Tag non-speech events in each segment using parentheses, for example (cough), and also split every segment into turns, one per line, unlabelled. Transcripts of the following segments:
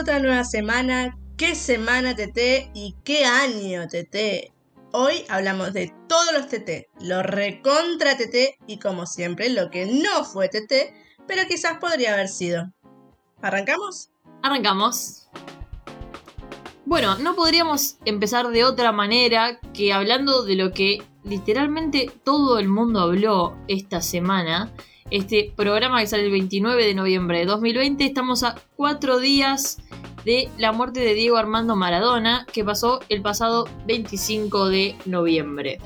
Otra nueva semana. ¿Qué semana TT y qué año TT? Hoy hablamos de todos los TT, lo recontra TT y como siempre lo que no fue TT, pero quizás podría haber sido. ¿Arrancamos?
Arrancamos. Bueno, no podríamos empezar de otra manera que hablando de lo que literalmente todo el mundo habló esta semana. Este programa que sale el 29 de noviembre de 2020. Estamos a cuatro días de la muerte de Diego Armando Maradona, que pasó el pasado 25 de noviembre.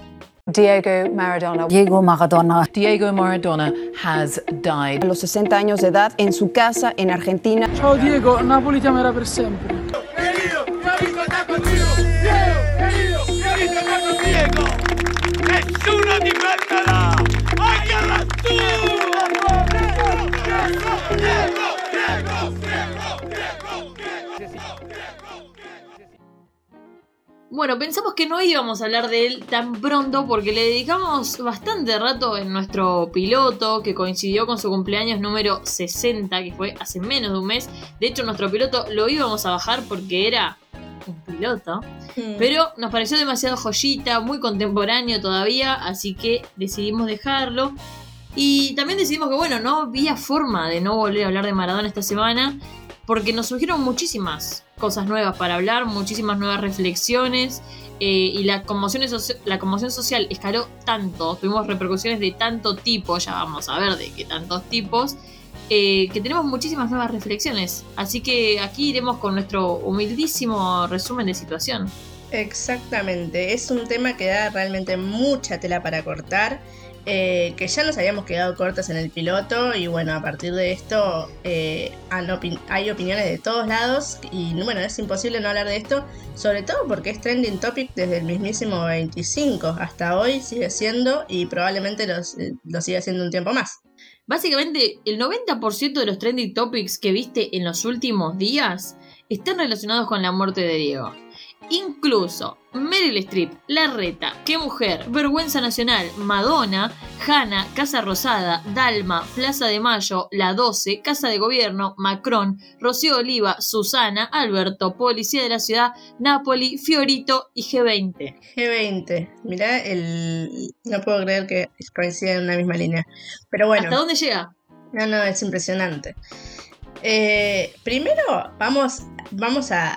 Diego Maradona.
Diego Maradona.
Diego Maradona has died.
A los 60 años de edad, en su casa en Argentina.
Ciao Diego, Napoli.
Querido, querido, está contigo. Diego, querido, querido, está contigo. Nessuno ti perderà. Agarra tú.
Bueno, pensamos que no íbamos a hablar de él tan pronto porque le dedicamos bastante rato en nuestro piloto que coincidió con su cumpleaños número 60, que fue hace menos de un mes. De hecho, nuestro piloto lo íbamos a bajar porque era un piloto,
Hmm.
pero nos pareció demasiado joyita, muy contemporáneo todavía, así que decidimos dejarlo. Y también decidimos que, bueno, no había forma de no volver a hablar de Maradona esta semana, porque nos surgieron muchísimas cosas nuevas para hablar, muchísimas nuevas reflexiones, eh, y la conmoción, la conmoción social escaló tanto, tuvimos repercusiones de tanto tipo, ya vamos a ver de qué tantos tipos, eh, que tenemos muchísimas nuevas reflexiones. Así que aquí iremos con nuestro humildísimo resumen de situación.
Exactamente, es un tema que da realmente mucha tela para cortar, eh, que ya nos habíamos quedado cortos en el piloto y bueno, a partir de esto eh, hay opiniones de todos lados y bueno, es imposible no hablar de esto, sobre todo porque es trending topic desde el mismísimo 25 hasta hoy sigue siendo y probablemente los- eh, lo siga siendo un tiempo más.
Básicamente, el 90% de los trending topics que viste en los últimos días están relacionados con la muerte de Diego. Incluso Meryl Streep, La Reta, Qué Mujer, Vergüenza Nacional, Madonna, Hanna, Casa Rosada, Dalma, Plaza de Mayo, La 12, Casa de Gobierno, Macron, Rocío Oliva, Susana, Alberto, Policía de la Ciudad, Napoli, Fiorito y G20.
G20, mirá, el... no puedo creer que coinciden en una misma línea. Pero bueno.
¿Hasta dónde llega?
No, no, es impresionante. Eh, primero vamos, vamos a,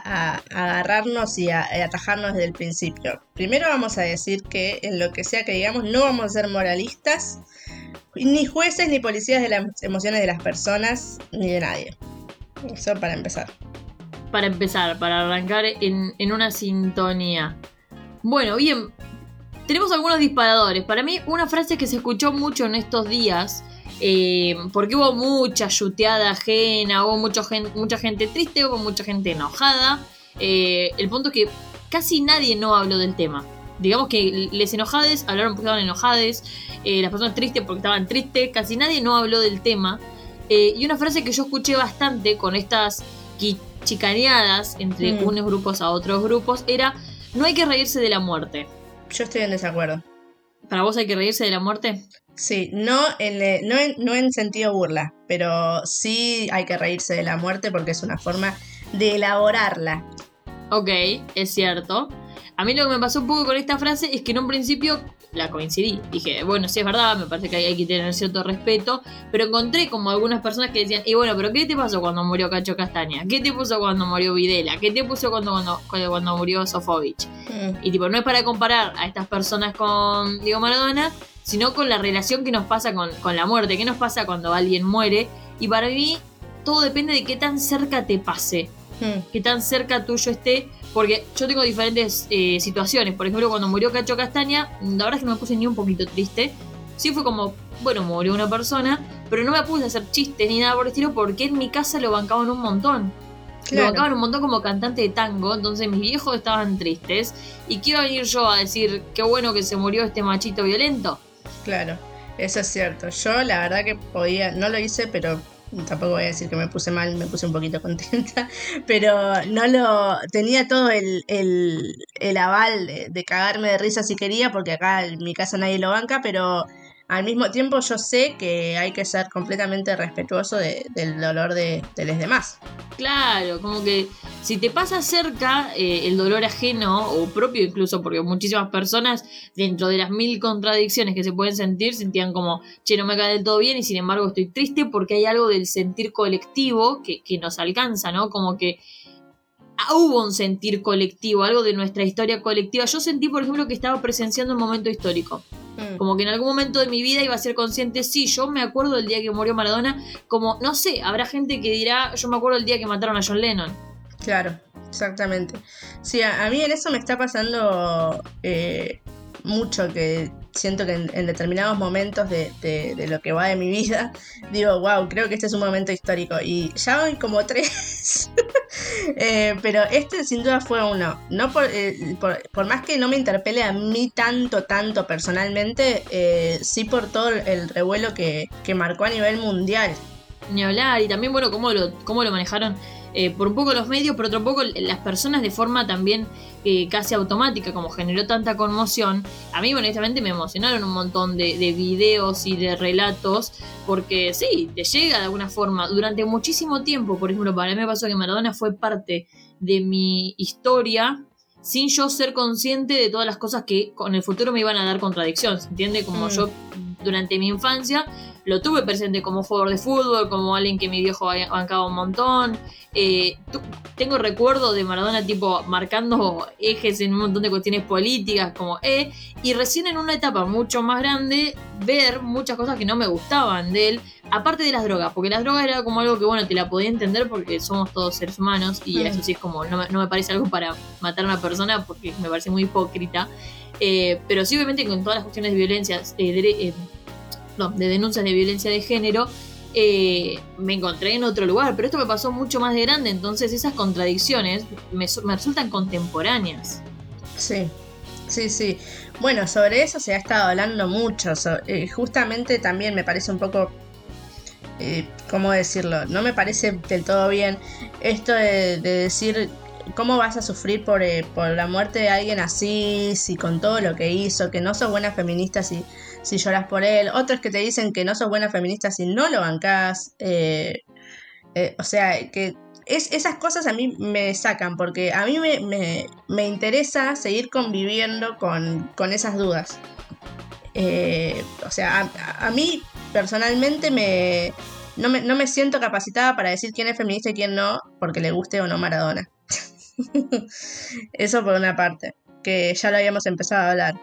agarrarnos y a, atajarnos desde el principio. Primero vamos a decir que en lo que sea que digamos no vamos a ser moralistas, ni jueces ni policías de las emociones de las personas, ni de nadie. Eso para empezar.
para empezar, para arrancar en una sintonía. Bueno, bien, tenemos algunos disparadores. Para mí, una frase que se escuchó mucho en estos días, eh, porque hubo mucha chuteada ajena, hubo mucho gen- mucha gente triste, hubo mucha gente enojada. eh, el punto es que casi nadie no habló del tema. Digamos que les enojades hablaron porque estaban enojades, eh, las personas tristes porque estaban tristes, casi nadie no habló del tema. Eh, y una frase que yo escuché bastante con estas chicaneadas entre
Mm.
unos grupos a otros grupos era no hay que reírse de la muerte.
Yo estoy en desacuerdo.
¿Para vos hay que reírse de la muerte?
Sí, no en, eh, no, en, no en sentido burla, pero sí hay que reírse de la muerte porque es una forma de elaborarla.
Ok, es cierto. A mí lo que me pasó un poco con esta frase es que en un principio la coincidí. Dije, bueno, sí es verdad, me parece que hay que tener cierto respeto, pero encontré como algunas personas que decían, y bueno, pero ¿qué te pasó cuando murió Cacho Castaña? ¿Qué te puso cuando murió Videla? ¿Qué te puso cuando, cuando, cuando, cuando murió Sofovich?
Mm.
Y tipo, no es para comparar a estas personas con Diego Maradona, sino con la relación que nos pasa con, con la muerte. ¿Qué nos pasa cuando alguien muere? Y para mí, todo depende de qué tan cerca te pase,
Mm.
qué tan cerca tuyo esté. Porque yo tengo diferentes eh, situaciones. Por ejemplo, cuando murió Cacho Castaña, la verdad es que no me puse ni un poquito triste. Sí fue como, bueno, murió una persona, pero no me puse a hacer chistes ni nada por el estilo porque en mi casa lo bancaban un montón. Lo bancaban un montón como cantante de tango, entonces mis viejos estaban tristes. ¿Y a venir yo a decir qué bueno que se murió este machito violento?
Claro, eso es cierto. Yo la verdad que podía, no lo hice, pero tampoco voy a decir que me puse mal, me puse un poquito (laughs) contenta, pero no lo, tenía todo el, el, el aval de, de cagarme de risa si quería, porque acá en mi casa nadie lo banca, pero al mismo tiempo yo sé que hay que ser completamente respetuoso de- del dolor de, los demás.
Claro, como que si te pasa cerca eh, el dolor ajeno o propio incluso, porque muchísimas personas dentro de las mil contradicciones que se pueden sentir sentían como, che, no me cae del todo bien y sin embargo estoy triste porque hay algo del sentir colectivo que, nos alcanza, ¿no? Como que hubo un sentir colectivo, algo de nuestra historia colectiva. Yo sentí, por ejemplo, que estaba presenciando un momento histórico.
Mm.
Como que en algún momento de mi vida iba a ser consciente, sí, yo me acuerdo del día que murió Maradona, como, no sé, habrá gente que dirá, yo me acuerdo del día que mataron a John Lennon.
Claro, exactamente. Sí, a, a mí en eso me está pasando eh, mucho que siento que en, determinados momentos de, de- lo que va de mi vida, (laughs) digo, wow, creo que este es un momento histórico. Y ya voy como (laughs) tres. (laughs) Eh, pero este sin duda fue uno. No por, eh, por, por más que no me interpele a mí tanto, tanto personalmente, eh, sí por todo el revuelo que, que marcó a nivel mundial.
Ni hablar, y también, bueno, cómo lo, cómo lo manejaron eh, por un poco los medios, por otro poco las personas de forma también eh, casi automática, como generó tanta conmoción. A mí, honestamente, me emocionaron un montón de, de videos y de relatos, porque sí, te llega de alguna forma. Durante muchísimo tiempo, por ejemplo, para mí me pasó que Maradona fue parte de mi historia. Sin yo ser consciente de todas las cosas que con el futuro me iban a dar contradicción, ¿se entiende? Como
Mm.
yo durante mi infancia lo tuve presente como jugador de fútbol, como alguien que mi viejo ba- bancaba un montón. Eh, tu- tengo recuerdo de Maradona tipo marcando ejes en un montón de cuestiones políticas, como eh, y recién en una etapa mucho más grande ver muchas cosas que no me gustaban de él, aparte de las drogas, porque las drogas era como algo que bueno, te la podía entender porque somos todos seres humanos y
Mm.
eso sí es como, no, me- no me parece algo para matar a una persona porque me parece muy hipócrita. Eh, pero sí, obviamente, con todas las cuestiones de violencia, eh, eh, no, de denuncias de violencia de género, eh, me encontré en otro lugar. Pero esto me pasó mucho más de grande, entonces esas contradicciones me, me resultan contemporáneas.
Sí, sí, sí. Bueno, sobre eso se ha estado hablando mucho. eh, justamente también me parece un poco, eh, ¿cómo decirlo? No me parece del todo bien esto de, de decir cómo vas a sufrir por, eh, por la muerte de alguien así, si con todo lo que hizo, que no sos buena feminista si, si lloras por él. Otros que te dicen que no sos buena feminista si no lo bancás. eh, eh, o sea, que es, esas cosas a mí me sacan, porque a mí me, me- me interesa seguir conviviendo con, con esas dudas. Eh, o sea, a, a mí personalmente me no, me no me siento capacitada para decir quién es feminista y quién no, porque le guste o no Maradona. (laughs) Eso por una parte, que ya lo habíamos empezado a hablar.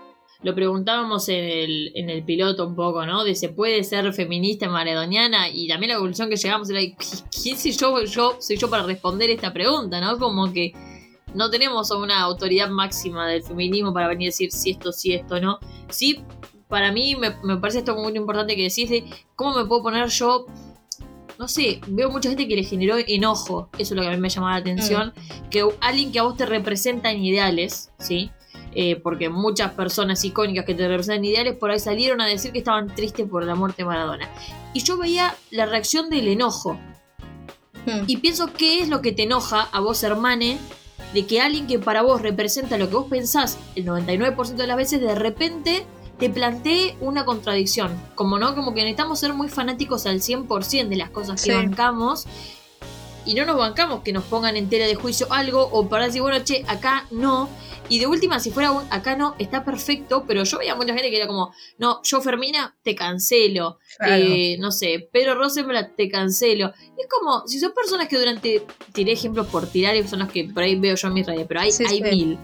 Lo preguntábamos en el, en el piloto un poco, ¿no? De se puede ser feminista maradoniana y también la conclusión que llegamos era, "¿Qui- ¿quién soy yo, yo soy yo para responder esta pregunta, ¿no? Como que no tenemos a una autoridad máxima del feminismo para venir a decir si esto, si esto, ¿no? Sí, para mí me, me parece esto muy importante que decís de cómo me puedo poner yo, no sé, veo mucha gente que le generó enojo, eso es lo que a mí me llamaba la atención, que alguien que a vos te representa en ideales, ¿sí? Eh, porque muchas personas icónicas que te representan en ideales por ahí salieron a decir que estaban tristes por la muerte de Maradona. Y yo veía la reacción del enojo.
Hmm.
Y pienso, ¿qué es lo que te enoja a vos, hermane? De que alguien que para vos representa lo que vos pensás el 99% de las veces, de repente te plantee una contradicción. Como no, como que necesitamos ser muy fanáticos al 100% de las cosas que
Sí.
bancamos. Y no nos bancamos que nos pongan en tela de juicio algo o para decir, bueno, che, acá no. Y de última, si fuera un acá no, está perfecto, pero yo veía mucha gente que era como, no, yo Fermina, te cancelo.
Claro.
Eh, no sé, Pedro Rosenblatt, te cancelo. Y es como, si son personas que durante, tiré ejemplos por tirar y son los que por ahí veo yo en mis redes, pero hay,
Sí,
hay
sí.
mil.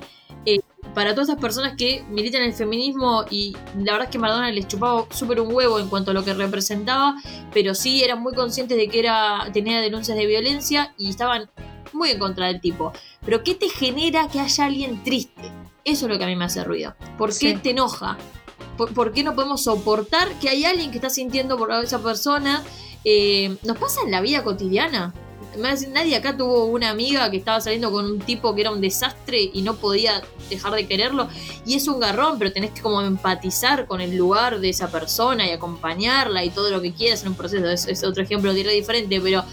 Para todas esas personas que militan el feminismo y la verdad es que Maradona les chupaba súper un huevo en cuanto a lo que representaba, pero sí eran muy conscientes de que era tenía denuncias de violencia y estaban muy en contra del tipo. Pero ¿qué te genera que haya alguien triste? Eso es lo que a mí me hace ruido. ¿Por qué
Sí.
te enoja? ¿Por, por qué no podemos soportar que hay alguien que está sintiendo por esa persona? Eh, ¿Nos pasa en la vida cotidiana? Decir, Nadie acá tuvo una amiga que estaba saliendo con un tipo que era un desastre y no podía dejar de quererlo. Y es un garrón, pero tenés que como empatizar con el lugar de esa persona y acompañarla y todo lo que quieras en un proceso. Es, es otro ejemplo diferente, pero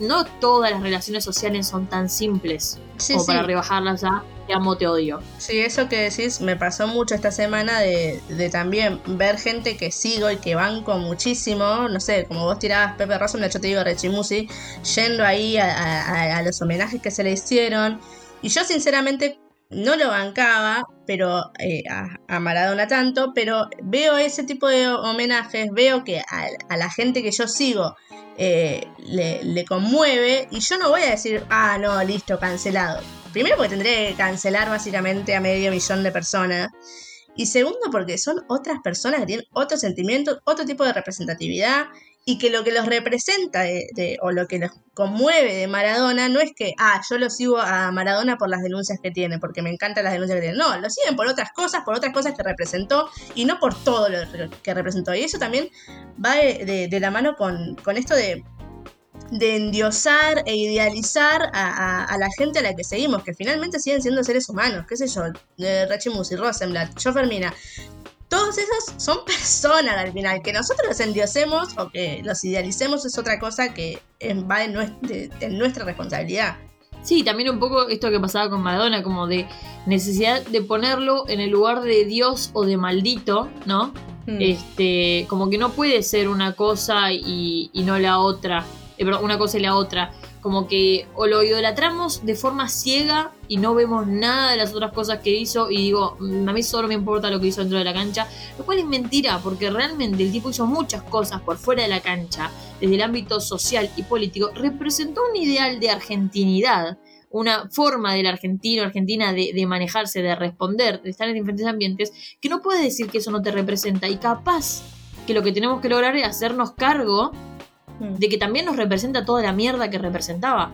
no todas las relaciones sociales son tan simples
Sí,
como
sí.
para rebajarlas a te amo, te odio.
Sí, eso que decís me pasó mucho esta semana de, de también ver gente que sigo y que banco muchísimo, no sé, como vos tirabas Pepe Rosso, yo te digo Rechimusi, yendo ahí a, a- a los homenajes que se le hicieron. Y yo sinceramente no lo bancaba, pero eh, a, a Maradona tanto, pero veo ese tipo de homenajes, veo que a, a la gente que yo sigo eh, le, le conmueve y yo no voy a decir, ah, no, listo, cancelado. Primero porque tendré que cancelar básicamente a medio millón de personas. Y segundo porque son otras personas que tienen otros sentimientos, otro tipo de representatividad y que lo que los representa o lo que los conmueve de Maradona no es que, ah, yo lo sigo a Maradona por las denuncias que tiene, porque me encantan las denuncias que tiene. No, lo siguen por otras cosas, por otras cosas que representó y no por todo lo que representó. Y eso también va de, la mano con, con esto de, de endiosar e idealizar a, a- la gente a la que seguimos, que finalmente siguen siendo seres humanos, qué sé yo, eh, Rechimusi, Rosenblatt, yo Fermina. Todos esos son (laughs) personas al final, que nosotros los endiosemos o que los idealicemos es otra cosa que va en, nuestra responsabilidad.
Sí, también un poco esto que pasaba con Maradona, como de necesidad de ponerlo en el lugar de Dios o de maldito, ¿no?
Mm.
Este, como que no puede ser una cosa y, y no la otra. Eh, perdón, una cosa y la otra. Como que o lo idolatramos de forma ciega y no vemos nada de las otras cosas que hizo y digo, "Mm, a mí solo me importa lo que hizo dentro de la cancha, lo cual es mentira porque realmente el tipo hizo muchas cosas por fuera de la cancha, desde el ámbito social y político, representó un ideal de argentinidad, una forma del argentino, argentina de, de manejarse, de responder, de estar en diferentes ambientes, que no puedes decir que eso no te representa y capaz que lo que tenemos que lograr es hacernos cargo
Mm.
de que también nos representa toda la mierda que representaba,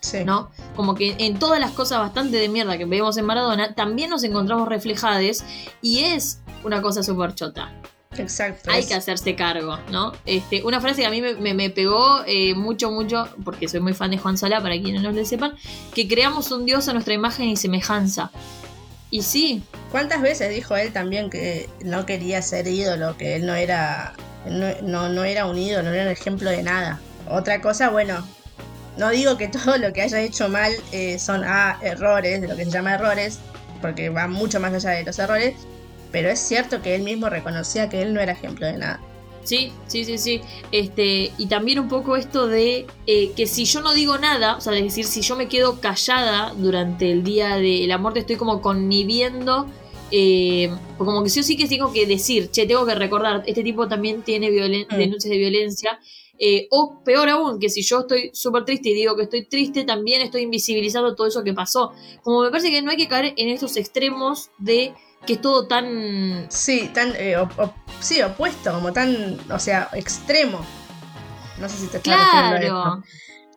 Sí.
¿no? Como que en todas las cosas bastante de mierda que vemos en Maradona, también nos encontramos reflejadas y es una cosa súper chota.
Exacto.
Hay que hacerse cargo, ¿no? Este, una frase que a mí me, me- me pegó eh, mucho, mucho, porque soy muy fan de Juan Solá, para quienes no lo sepan, que creamos un dios a nuestra imagen y semejanza. Y sí,
¿Cuántas veces dijo él también que no quería ser ídolo, que él no era, no, no, no era un ídolo, no era un ejemplo de nada? Otra cosa, bueno, no digo que (laughs) todo lo que haya hecho mal eh, son ah, errores, de lo que se llama errores, porque va mucho más allá de los errores, pero es cierto que él mismo reconocía que él no era ejemplo de nada.
Sí, sí, sí, sí. Este, y también un poco esto de eh, que si yo no digo nada, o sea, es decir, si yo me quedo callada durante el día de la muerte, estoy como conniviendo. Eh, o como que sí o sí que tengo que decir, che, tengo que recordar, este tipo también tiene
Mm.
denuncias de violencia. eh, o peor aún, que si yo estoy súper triste y digo que estoy triste, también estoy invisibilizando todo eso que pasó. Como me parece que no hay que caer en estos extremos de que es todo tan
Sí, tan, eh, op- op- sí, opuesto, como tan, o sea, extremo. No sé si te estás refiriendo a esto.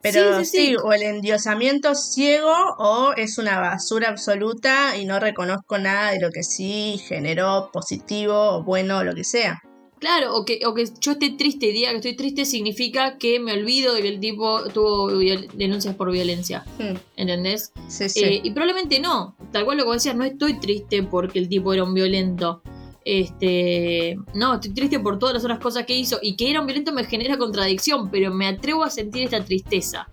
Pero
Sí,
sí,
sí, sí.
o el endiosamiento ciego o es una basura absoluta y no reconozco nada de lo que sí generó positivo o bueno o lo que sea.
Claro, o que, o que yo esté triste y diga que estoy triste significa que me olvido de que el tipo tuvo denuncias por violencia.
Hmm,
¿Entendés?
Sí, sí.
Eh, y probablemente no. Tal cual lo que decías, no estoy triste porque el tipo era un violento. Este. No, estoy triste por todas las otras cosas que hizo. Y que era un violento me genera contradicción, pero me atrevo a sentir esta tristeza.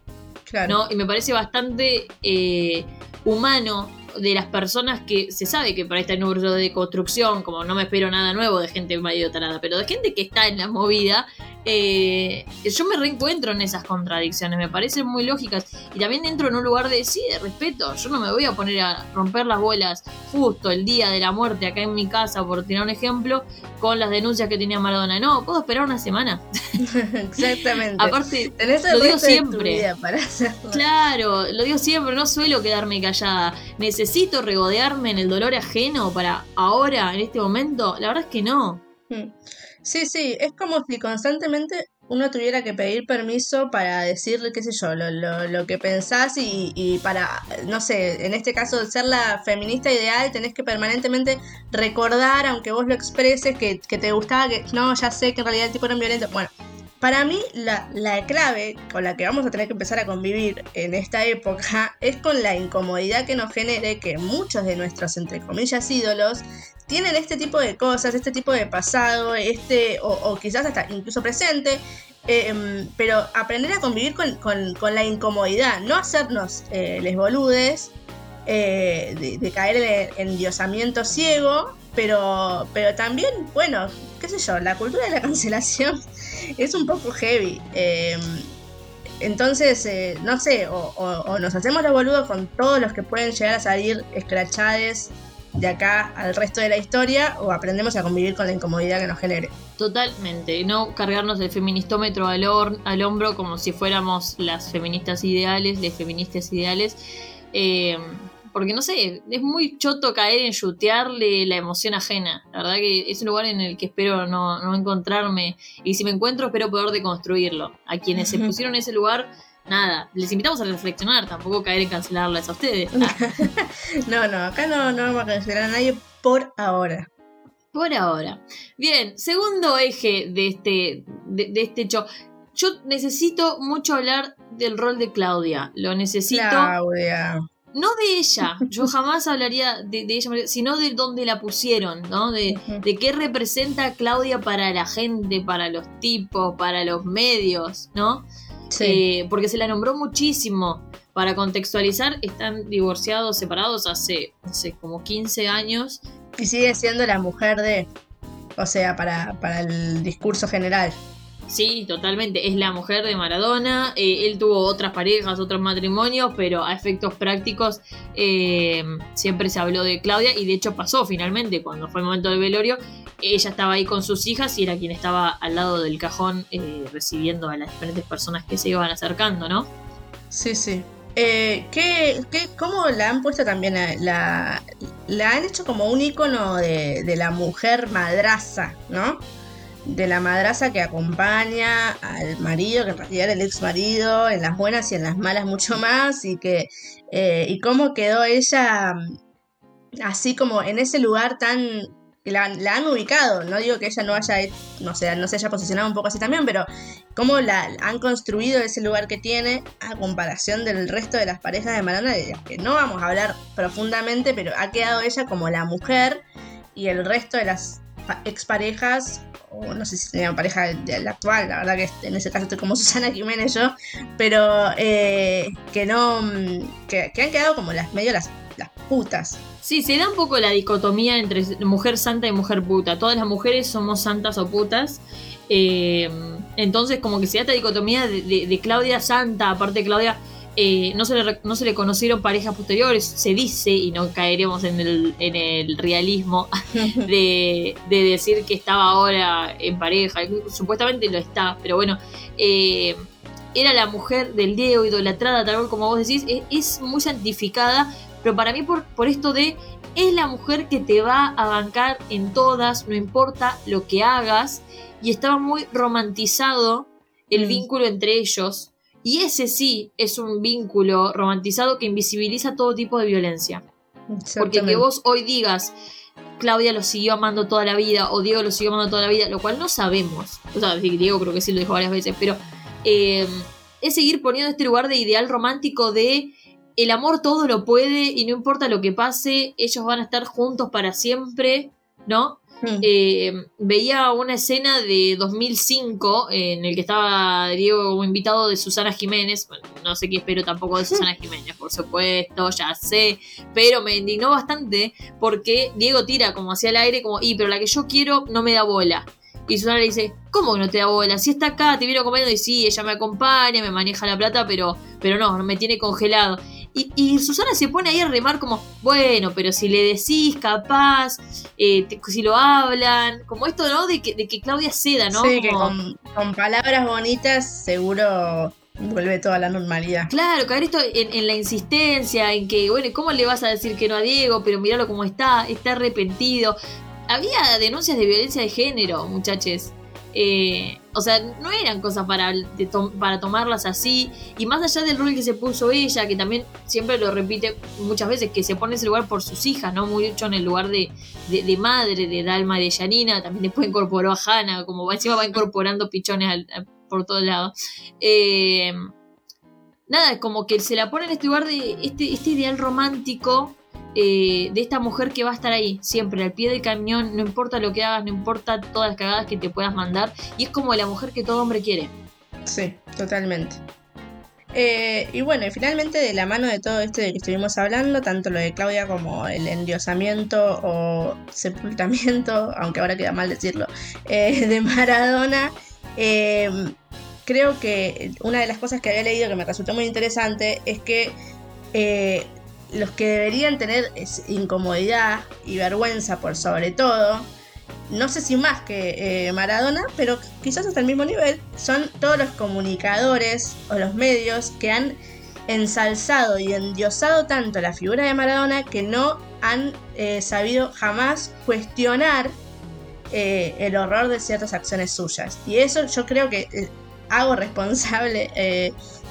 claro.
¿no? Y me parece bastante eh, humano de las personas que se sabe que para este número de construcción, como no me espero nada nuevo de gente medio tarada, pero de gente que está en la movida, eh, yo me reencuentro en esas contradicciones, me parecen muy lógicas. Y también entro en un lugar de sí, de respeto. Yo no me voy a poner a romper las bolas justo el día de la muerte acá en mi casa, por tirar un ejemplo, con las denuncias que tenía Maradona. No, puedo esperar una semana. (laughs)
Exactamente.
Aparte,
Tenés el
lo digo siempre.
para.
Claro, lo digo siempre, no suelo quedarme callada. ¿Necesito regodearme en el dolor ajeno para ahora, en este momento? La verdad es que no.
Hmm. Sí, sí, es como si constantemente uno tuviera que pedir permiso para decirle, qué sé yo, lo, lo, lo que pensás y, y para, no sé, en este caso, ser la feminista ideal, tenés que permanentemente recordar, aunque vos lo expreses, que, que te gustaba, que no, ya sé que en realidad el tipo era violento. Bueno, para mí la, la clave con la que vamos a tener que empezar a convivir en esta época es con la incomodidad que nos genere que muchos de nuestros, entre comillas, ídolos tienen este tipo de cosas, este tipo de pasado, este, o, o quizás hasta incluso presente, em, pero aprender a convivir con, con- con la incomodidad, no hacernos eh, les boludes, eh, de, caer en el endiosamiento ciego, pero, pero también, bueno, qué sé yo, la cultura de la (laughs) cancelación es un poco heavy. em, entonces, eh, no sé, o nos hacemos los boludos con todos los que pueden llegar a salir escrachades de acá al resto de la historia, o aprendemos a convivir con la incomodidad que nos genere.
Totalmente, no cargarnos el feministómetro al, al hombro como si fuéramos las feministas ideales, las feministas ideales. Eh, porque no sé, es muy choto caer en chutearle la emoción ajena. La verdad que es un lugar en el que espero no, no encontrarme. Y si me encuentro, espero poder deconstruirlo. A quienes se (laughs) pusieron en ese lugar, nada, les invitamos a reflexionar, tampoco caer en cancelarles a ustedes. (laughs)
No, no, acá no, no vamos a cancelar a nadie por ahora.
Por ahora. Bien, segundo eje de este, de, de este hecho. Yo necesito mucho hablar del rol de Claudia. Lo necesito.
Claudia.
No de ella. Yo jamás hablaría de, de ella, sino de dónde la pusieron, ¿no? De, de qué representa Claudia para la gente, para los tipos, para los medios, ¿no?
Sí.
Eh, porque se la nombró muchísimo. Para contextualizar, están divorciados, separados hace, no sé, como 15 años.
Y sigue siendo la mujer de. O sea, para, para el discurso general.
Sí, totalmente. Es la mujer de Maradona. Eh, él tuvo otras parejas, otros matrimonios, pero a efectos prácticos eh, siempre se habló de Claudia y de hecho pasó finalmente cuando fue el momento del velorio. Ella estaba ahí con sus hijas y era quien estaba al lado del cajón eh, recibiendo a las diferentes personas que se iban acercando, ¿no?
Sí, sí. Eh, ¿qué, qué, ¿Cómo la han puesto también? a- La, la han hecho como un icono de, de la mujer madraza, ¿no? De la madraza que acompaña al marido, que en realidad era el ex marido, en las buenas y en las malas mucho más, y que eh, y cómo quedó ella mm, así como en ese lugar tan la, han ubicado, no digo que ella no haya, no sé, no se haya posicionado un poco así también, pero cómo la han construido ese lugar que tiene a comparación del resto de las parejas de Maradona, de las que no vamos a hablar profundamente, pero ha quedado ella como la mujer y el resto de las exparejas, o no sé si tenía pareja de- la actual, la verdad que en ese caso estoy como (laughs) Susana Jiménez yo, pero eh, que no, mm, que, que han quedado como las medio las, las putas.
Sí, se da un poco la dicotomía entre mujer santa y mujer puta. Todas las mujeres somos santas o putas. Eh, entonces, como que se da esta dicotomía de, de- de Claudia Santa, aparte Claudia, eh, no, se le, no se le conocieron parejas posteriores, se dice, y no caeremos en el, en el realismo (laughs) de, de decir que estaba ahora en pareja. Supuestamente lo está, pero bueno, eh, era la mujer del Diego, idolatrada, tal como vos decís, es, es muy santificada, pero para mí por, por esto de es la mujer que te va a bancar en todas, no importa lo que hagas, y estaba muy romantizado el
Mm.
vínculo entre ellos, y ese sí es un vínculo romantizado que invisibiliza todo tipo de violencia. Porque que vos hoy digas, Claudia lo siguió amando toda la vida, o Diego lo siguió amando toda la vida, lo cual no sabemos. O sea, Diego creo que sí lo dijo varias veces, pero eh, es seguir poniendo este lugar de ideal romántico de el amor todo lo puede y no importa lo que pase, ellos van a estar juntos para siempre, ¿no?
Mm.
Eh, veía una escena de 2005 eh, en el que estaba Diego como invitado de Susana Jiménez. Bueno, no sé qué espero tampoco de Susana (laughs) Jiménez, por supuesto, ya sé. Pero me indignó bastante porque Diego tira como hacia el aire, como, y pero la que yo quiero no me da bola. Y Susana le dice, ¿cómo que no te da bola? Si está acá, te viene acompañando y sí, ella me acompaña, me maneja la plata, pero, pero no me tiene congelado. Y, y Susana se pone ahí a remar como, bueno, pero si le decís capaz, eh, te- si lo hablan, como esto, ¿no? De que, de que Claudia ceda, ¿no?
Sí, que con, con palabras bonitas seguro vuelve toda la normalidad.
Claro, caer esto en, en la insistencia, en que, bueno, ¿cómo le vas a decir que no a Diego? Pero míralo cómo está, está arrepentido. Había denuncias de violencia de género, muchachos. Eh, o sea, no eran cosas para, para tomarlas así. Y más allá del rol que se puso ella, que también siempre lo repite muchas veces, que se pone ese lugar por sus hijas, ¿no? Mucho en el lugar de, de, de madre, de Dalma, de Yanina. También después incorporó a Hannah, como encima va incorporando pichones por todos lados. Eh, nada, como que se la pone en este lugar de este, este ideal romántico eh, de esta mujer que va a estar ahí, siempre al pie del cañón, no importa lo que hagas, no importa todas las cagadas que te puedas mandar, y es como la mujer que todo hombre quiere.
Sí, totalmente. Eh, y bueno, y finalmente de la mano de todo esto de que estuvimos hablando, tanto lo de Claudia como el endiosamiento o sepultamiento, (laughs) aunque ahora queda mal decirlo, eh, de Maradona, creo que una de las cosas que había leído que me resultó muy interesante es que los que deberían tener incomodidad y vergüenza por sobre todo, no sé si más que eh, Maradona, pero quizás hasta el mismo nivel, son todos los comunicadores o los medios que han ensalzado y endiosado tanto la figura de Maradona que no han eh, sabido jamás cuestionar eh, el horror de ciertas acciones suyas. Y eso yo creo que hago responsable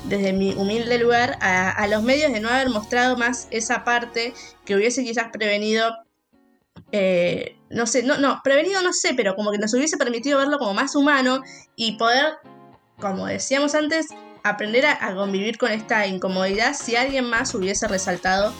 desde mi humilde lugar a, a los medios de no haber mostrado más esa parte que hubiese quizás prevenido eh, no sé, no, no, prevenido no sé, pero como que nos hubiese permitido verlo como más humano y poder, como decíamos antes, aprender a, a convivir con esta incomodidad si alguien más hubiese resaltado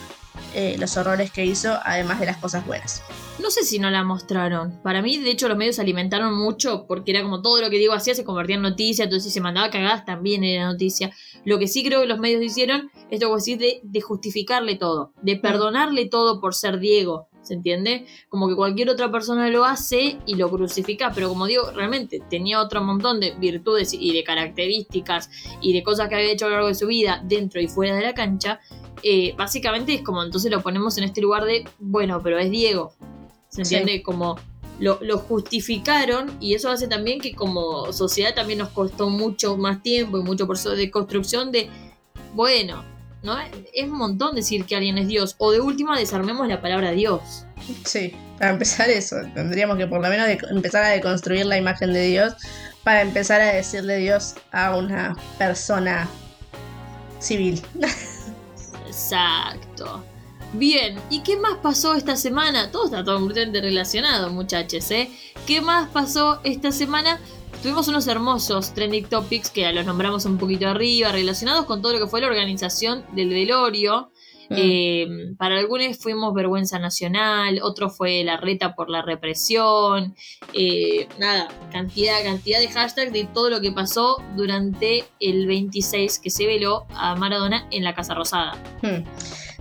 eh, los horrores que hizo, además de las cosas buenas.
No sé si no la mostraron. Para mí, de hecho, los medios se alimentaron mucho porque era como todo lo que Diego hacía se convertía en noticia, entonces si se mandaba cagadas también era noticia. Lo que sí creo que los medios hicieron, esto que decir, de, de justificarle todo, de perdonarle todo por ser Diego. ¿Se entiende? Como que cualquier otra persona lo hace y lo crucifica, pero como digo, realmente tenía otro montón de virtudes y de características y de cosas que había hecho a lo largo de su vida, dentro y fuera de la cancha. eh, básicamente es como entonces lo ponemos en este lugar de, bueno, pero es Diego. ¿Se entiende?
Sí.
Como lo, lo justificaron y eso hace también que como sociedad también nos costó mucho más tiempo y mucho proceso de construcción de, bueno, ¿no? Es un montón decir que alguien es Dios. O de última desarmemos la palabra Dios.
Sí, para empezar eso, tendríamos que por lo menos de- empezar a deconstruir la imagen de Dios para empezar a decirle Dios a una persona civil.
Exacto. Bien, ¿y qué más pasó esta semana? Todo está todo completamente relacionado, muchachos, ¿eh? ¿Qué más pasó esta semana? Tuvimos unos hermosos trending topics que los nombramos un poquito arriba, relacionados con todo lo que fue la organización del velorio.
Mm.
Eh, para algunos fuimos vergüenza nacional, otro fue la reta por la represión, eh, nada, cantidad, cantidad de hashtags de todo lo que pasó durante el 26 que se veló a Maradona en la Casa Rosada.
Hmm.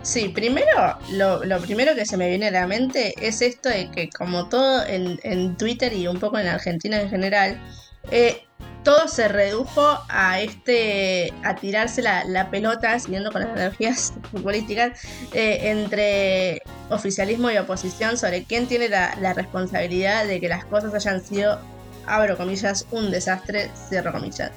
Sí, primero, lo, lo primero que se me viene a la mente es esto de que como todo en, en Twitter y un poco en Argentina en general, eh, todo se redujo a este a tirarse la, la pelota, siguiendo con las energías políticas, eh, entre oficialismo y oposición sobre quién tiene la, la responsabilidad de que las cosas hayan sido, abro comillas, un desastre, cierro comillas.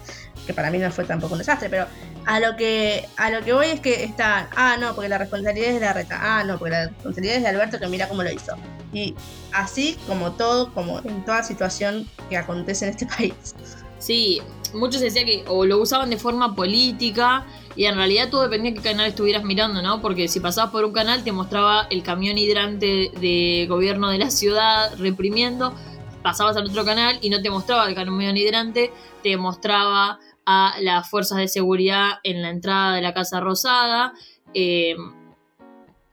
Que para mí no fue tampoco un desastre, pero a lo que a lo que voy es que están, ah, no, porque la responsabilidad es de la reta, ah, no, porque la responsabilidad es de Alberto que mira cómo lo hizo. Y así como todo, como en toda situación que acontece en este (laughs) país.
Sí, muchos decían que o lo usaban de forma política y en realidad todo dependía de qué canal estuvieras mirando, ¿no? Porque si pasabas por un canal te mostraba el camión hidrante de gobierno de la ciudad reprimiendo, pasabas al otro canal y no te mostraba el camión hidrante, te mostraba a las fuerzas de seguridad en la entrada de la Casa Rosada. eh,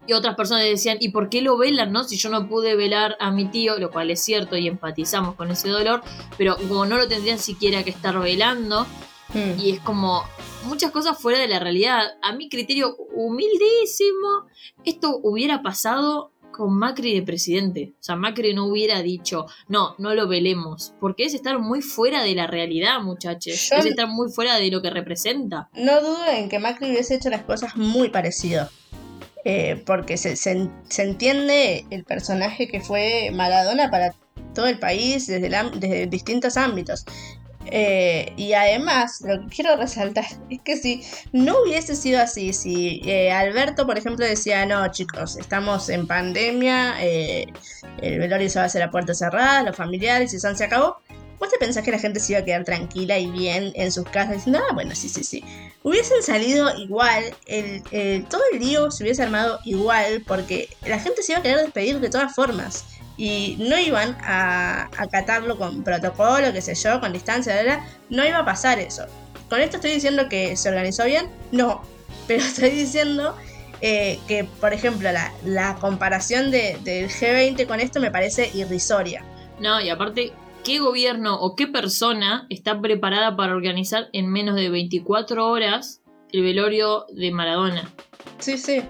y otras personas decían, ¿y por qué lo velan, no? Si yo no pude velar a mi tío, lo cual es cierto y empatizamos con ese dolor, pero como no lo tendrían siquiera que estar velando,
Mm.
y es como muchas cosas fuera de la realidad. A mi criterio humildísimo, esto hubiera pasado con Macri de presidente. O sea, Macri no hubiera dicho, no, no lo velemos, porque es estar muy fuera de la realidad, muchachos.
Yo-
Es estar muy fuera de lo que representa.
No dudo en que Macri hubiese hecho las cosas muy parecido. Eh, porque se, se- se entiende el personaje que fue Maradona para todo el país desde, el am- desde distintos ámbitos. Eh, y además, lo que quiero resaltar (laughs) es que si no hubiese sido así, si eh, Alberto, por ejemplo, decía, no chicos, estamos en pandemia, eh, el velorio se va a hacer a puerta cerrada, los familiares, y San se acabó, ¿vos te pensás que la gente se iba a quedar tranquila y bien en sus casas diciendo, ah, bueno, sí, sí, sí? Hubiesen salido igual, el, el- todo el lío se hubiese armado igual, porque la gente se iba a querer despedir de todas formas. Y no iban a acatarlo con protocolo, qué sé yo, con distancia, no iba a pasar eso. ¿Con esto estoy diciendo que se organizó bien? No, (laughs) pero estoy diciendo eh, que, por ejemplo, la, la comparación de- del G20 con esto me parece irrisoria.
No, y aparte, qué gobierno o qué persona está preparada para organizar en menos de 24 horas el velorio de Maradona.
Sí, sí,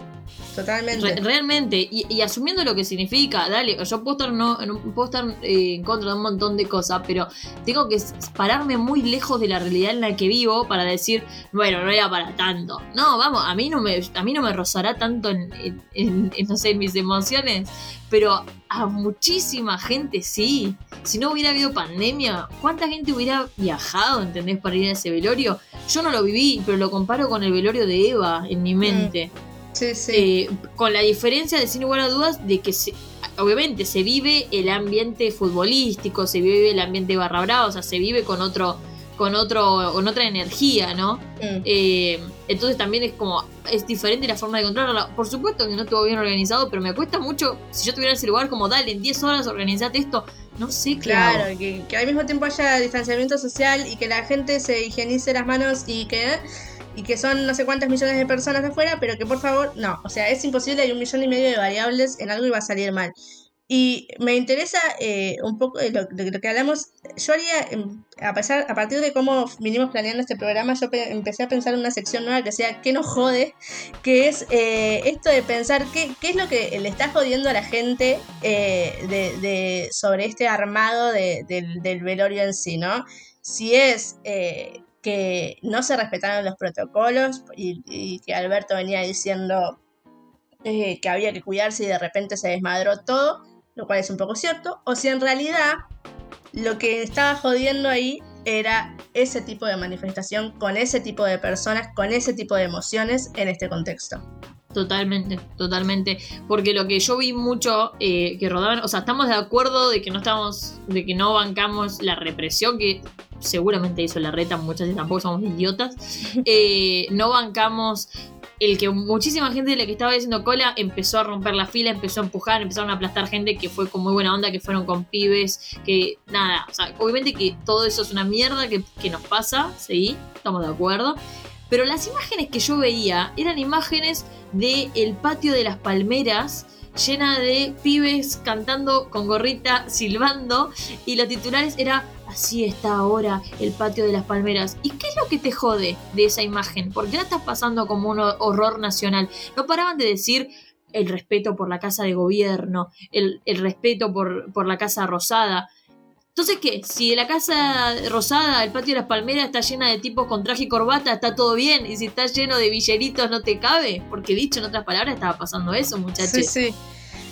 totalmente.
Re- realmente, y, y asumiendo lo que significa, dale, yo puedo estar, no, no- puedo estar eh, en contra de un montón de cosas, pero tengo que pararme muy lejos de la realidad en la que vivo para decir, bueno, no era para tanto. No, vamos, a mí no me, a mí no me rozará tanto en, en- en- en, no sé, en mis emociones, pero a muchísima gente sí. Si no hubiera habido pandemia, ¿cuánta gente hubiera viajado, entendés, para ir a ese velorio? Yo no lo viví, pero lo comparo con el velorio de Eva en mi mente.
Sí, sí.
Eh, con la diferencia de sin lugar a dudas de que se- obviamente se vive el ambiente futbolístico, se vive el ambiente barra brava, o sea, se vive con otro, con otro, con otra energía, ¿no?
Mm.
Eh, entonces también es como, es diferente la forma de controlarla. Por supuesto que no estuvo bien organizado, pero me cuesta mucho, si yo estuviera en ese lugar, como dale, en 10 horas organizate esto, no sé.
Claro, que, que al mismo tiempo haya distanciamiento social y que la gente se higienice las manos y que y que son no sé cuántas millones de personas afuera, pero que por favor, no, o sea, es imposible, hay un millón y medio de variables en algo y va a salir mal. Y me interesa eh, un poco de lo, lo que hablamos. Yo haría, em, a, pesar, a partir de cómo vinimos planeando este programa, yo pe- empecé a pensar en una sección nueva que sea ¿Qué nos jode? Que es eh, esto de pensar qué, qué es lo que le está jodiendo a la gente eh, de, de- sobre este armado de- del, del velorio en sí, ¿no? Si es eh, que no se respetaron los protocolos y, que Alberto venía diciendo eh, que había que cuidarse y de repente se desmadró todo, lo cual es un poco cierto, o si en realidad lo que estaba jodiendo ahí era ese tipo de manifestación con ese tipo de personas, con ese tipo de emociones en este contexto.
Totalmente, totalmente. Porque lo que yo vi mucho eh, que rodaban, o sea, estamos de acuerdo de que no estamos, de que no bancamos la represión que seguramente hizo la reta, muchas veces tampoco somos idiotas. (laughs) Eh, no bancamos el que muchísima gente de la que estaba diciendo cola empezó a romper la fila, empezó a empujar, empezaron a aplastar gente que fue con muy buena onda, que fueron con pibes, que nada, o sea, obviamente que todo eso es una mierda que, que nos pasa, sí, estamos de acuerdo. Pero las imágenes que yo veía eran imágenes de el patio de las palmeras llena de pibes cantando con gorrita, silbando y los titulares era así está ahora el patio de las palmeras. ¿Y qué es lo que te jode de esa imagen? ¿Por qué la estás pasando como un horror nacional? No paraban de decir el respeto por la casa de gobierno, el, el respeto por, por la casa rosada. Entonces, ¿qué? Si la casa rosada, el patio de las palmeras está llena de tipos con traje y corbata, está todo bien. Y si está lleno de villeritos, no te cabe. Porque dicho en otras palabras, estaba pasando eso, muchachos.
Sí, sí.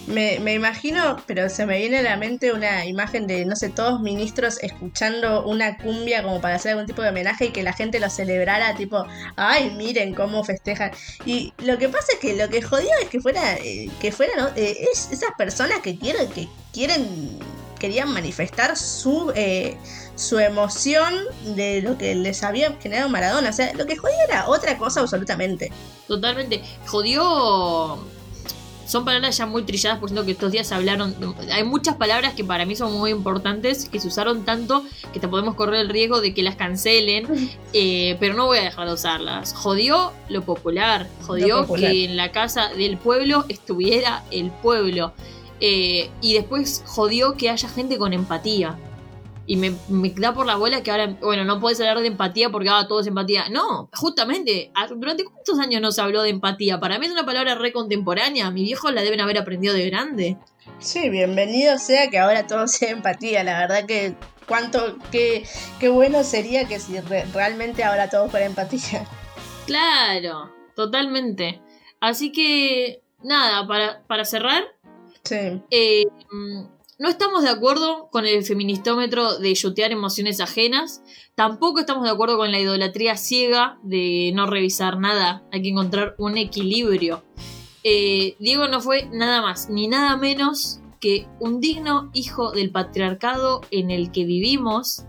Me, me imagino, pero se me viene a la mente una imagen de, no sé, todos ministros escuchando una cumbia como para hacer algún tipo de homenaje y que la gente lo celebrara, tipo, ay, miren cómo festejan. Y lo que pasa es que lo que jodió es que fuera, eh, que fuera, ¿no? Eh, es esas personas que quieren, que quieren, querían manifestar su, eh, su emoción de lo que les había generado Maradona. O sea, lo que jodía era otra cosa absolutamente.
Totalmente. Jodió. Son palabras ya muy trilladas, por cierto que estos días se hablaron. Hay muchas palabras que para mí son muy importantes, que se usaron tanto que te podemos correr el riesgo de que las cancelen, (laughs) eh, pero no voy a dejar de usarlas. Jodió lo popular, jodió
Lo popular.
que en la casa del pueblo estuviera el pueblo. Eh, y después jodió que haya gente con empatía. Y me, me da por la bola que ahora, bueno, no puedes hablar de empatía porque ahora todo es empatía. No, justamente, durante cuántos años no se habló de empatía. Para mí es una palabra re contemporánea. Mi viejos la deben haber aprendido de grande.
Sí, bienvenido sea que ahora todo sea empatía. La verdad que cuánto, qué, qué bueno sería que si re- realmente ahora todo fuera empatía.
Claro, totalmente. Así que, nada, para, para cerrar, Eh, no estamos de acuerdo con el feministómetro de yutear emociones ajenas. Tampoco estamos de acuerdo con la idolatría ciega de no revisar nada. Hay que encontrar un equilibrio. Eh, Diego no fue nada más ni nada menos que un digno hijo del patriarcado en el que vivimos.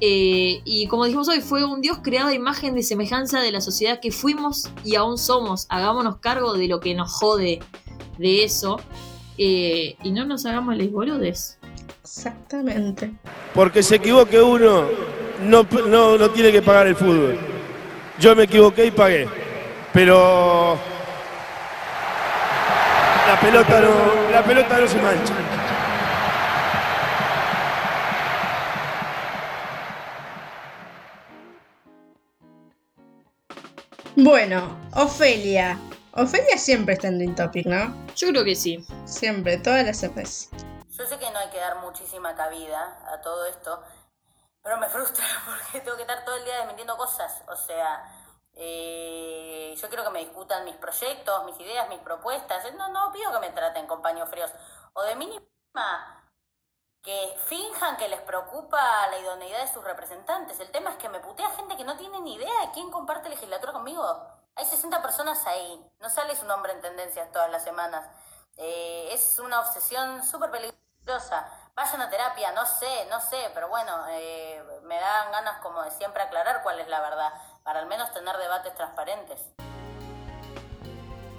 Eh, y como dijimos hoy, fue un Dios creado a imagen de semejanza de la sociedad que fuimos y aún somos. Hagámonos cargo de lo que nos jode de eso. Eh, y no nos hagamos les boludes.
Exactamente.
Porque se equivoque uno, no, no, no tiene que pagar el fútbol. Yo me equivoqué y pagué. Pero la pelota no, la pelota no se mancha.
Bueno, Ofelia, Ofelia siempre está en trending topic, ¿no?
Yo creo que sí.
Siempre, todas las veces.
Yo sé que no hay que dar muchísima cabida a todo esto, pero me frustra (laughs) porque tengo que estar todo el día desmintiendo cosas. O sea, eh, yo quiero que me discutan mis proyectos, mis ideas, mis propuestas. No, no pido que me traten con paños fríos. O de mínima que finjan que les preocupa la idoneidad de sus representantes. El tema es que me putea gente que no tiene ni idea de quién comparte legislatura conmigo. Hay 60 personas ahí. No sale su nombre en tendencias todas las semanas. Eh, es una obsesión súper peligrosa. Vayan a terapia, no sé, no sé, pero bueno, eh, me dan ganas como de siempre aclarar cuál es la verdad, para al menos tener debates transparentes.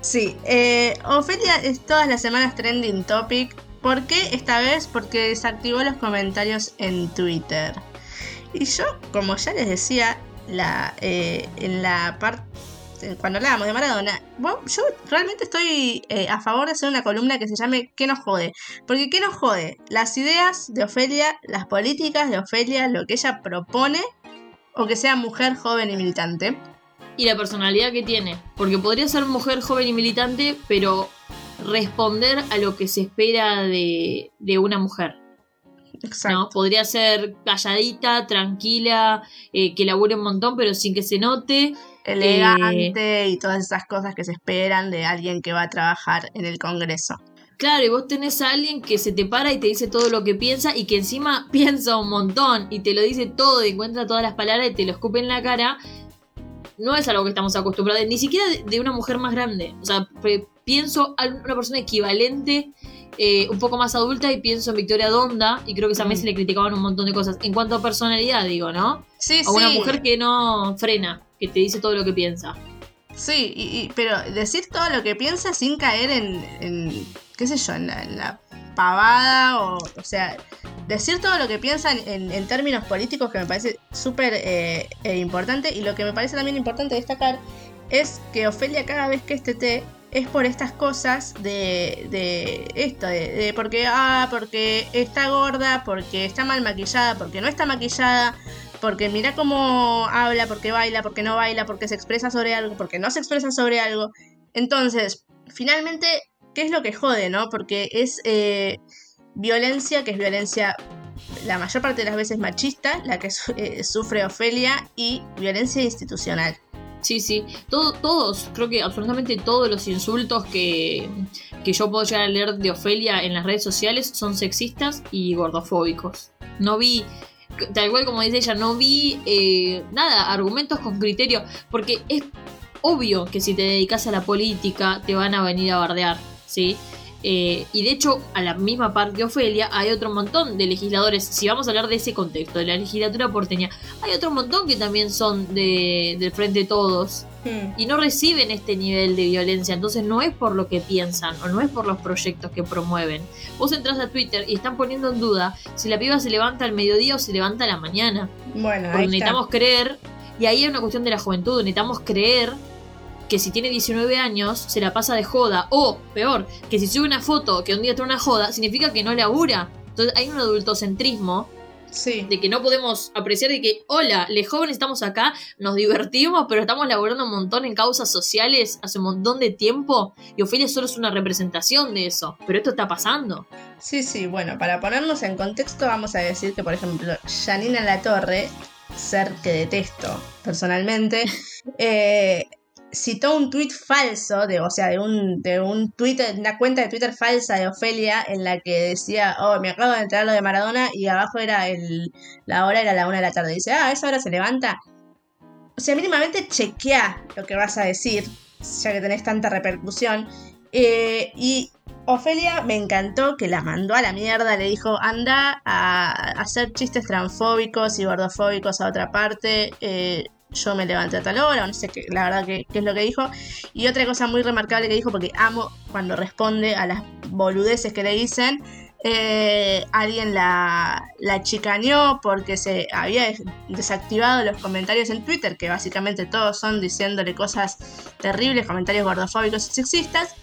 Sí, eh, Ofelia es todas las semanas trending topic. ¿Por qué esta vez? Porque desactivó los comentarios en Twitter. Y yo, como ya les decía, la, eh, en la parte cuando hablábamos de Maradona, yo realmente estoy eh, a favor de hacer una columna que se llame ¿Qué nos jode? Porque ¿qué nos jode? Las ideas de Ofelia, las políticas de Ofelia, lo que ella propone, o que sea mujer, joven y militante.
Y la personalidad que tiene. Porque podría ser mujer, joven y militante, pero responder a lo que se espera de, de una mujer.
Exacto.
Podría ser calladita, tranquila, eh, que labure un montón, pero sin que se note.
Elegante eh, y todas esas cosas que se esperan de alguien que va a trabajar en el Congreso.
Claro, y vos tenés a alguien que se te para y te dice todo lo que piensa y que encima (laughs) piensa un montón y te lo dice todo y encuentra todas las palabras y te lo escupe en la cara. No es algo que estamos acostumbrados, ni siquiera de una mujer más grande. O sea, pienso a una persona equivalente eh, un poco más adulta y pienso en Victoria Donda y creo que a mí se le criticaban un montón de cosas. En cuanto a personalidad, digo, ¿no?
Sí,
a una mujer que no frena, que te dice todo lo que piensa.
Sí, y, pero decir todo lo que piensa sin caer en, qué sé yo, en la, pavada o, o sea, decir todo lo que piensa en, términos políticos que me parece súper eh, eh, importante y lo que me parece también importante destacar es que Ofelia cada vez que este té es por estas cosas de, de esto, de, porque, ah, porque está gorda, porque está mal maquillada, porque no está maquillada, porque mira cómo habla, porque baila, porque no baila, porque se expresa sobre algo, porque no se expresa sobre algo. Entonces, finalmente, ¿qué es lo que jode, no? Porque es eh, violencia, que es violencia la mayor parte de las veces machista, la que eh, sufre Ofelia, y violencia institucional.
Sí, sí. todos, creo que absolutamente todos los insultos que, que yo puedo llegar a leer de Ofelia en las redes sociales son sexistas y gordofóbicos. No vi, tal cual como dice ella, no vi eh, nada, argumentos con criterio, porque es obvio que si te dedicas a la política te van a venir a bardear, ¿sí? Eh, y de hecho, a la misma parte de Ofelia hay otro montón de legisladores. Si vamos a hablar de ese contexto, de la legislatura porteña, hay otro montón que también son de, del Frente de Todos. Hmm. Y no reciben este nivel de violencia. Entonces no es por lo que piensan o no es por los proyectos que promueven. Vos entras a Twitter y están poniendo en duda si la piba se levanta al mediodía o se levanta a la mañana.
Bueno,
Porque necesitamos creer. Y ahí hay una cuestión de la juventud. Necesitamos creer que si tiene 19 años se la pasa de joda. O, peor, que si sube una foto que un día tiene una joda, significa que no labura. Entonces hay un adultocentrismo.
Sí.
De que no podemos apreciar de que, hola, les jóvenes estamos acá, nos divertimos, pero estamos laburando un montón en causas sociales hace un montón de tiempo. Y Ofelia solo es una representación de eso. Pero esto está pasando.
Sí, sí, bueno, para ponernos en contexto, vamos a decir que, por ejemplo, Janina Latorre, ser que detesto personalmente, (laughs) eh, citó un tuit falso, de, o sea, de un, de un Twitter, una cuenta de Twitter falsa de Ofelia en la que decía, oh, me acabo de enterar lo de Maradona y abajo era el, la hora era la una de la tarde. dice, ah, esa hora se levanta. O sea, mínimamente chequea lo que vas a decir, ya que tenés tanta repercusión. Eh, y Ofelia me encantó que la mandó a la mierda, le dijo, anda a, hacer chistes transfóbicos y gordofóbicos a otra parte. Eh, yo me levanté a tal hora, o no sé qué, la verdad que, es lo que dijo. Y otra cosa muy remarcable que dijo, porque amo cuando responde a las boludeces que le dicen, eh, alguien la, la chicaneó porque se había desactivado los comentarios en Twitter, que básicamente todos son diciéndole cosas terribles, comentarios gordofóbicos y sexistas.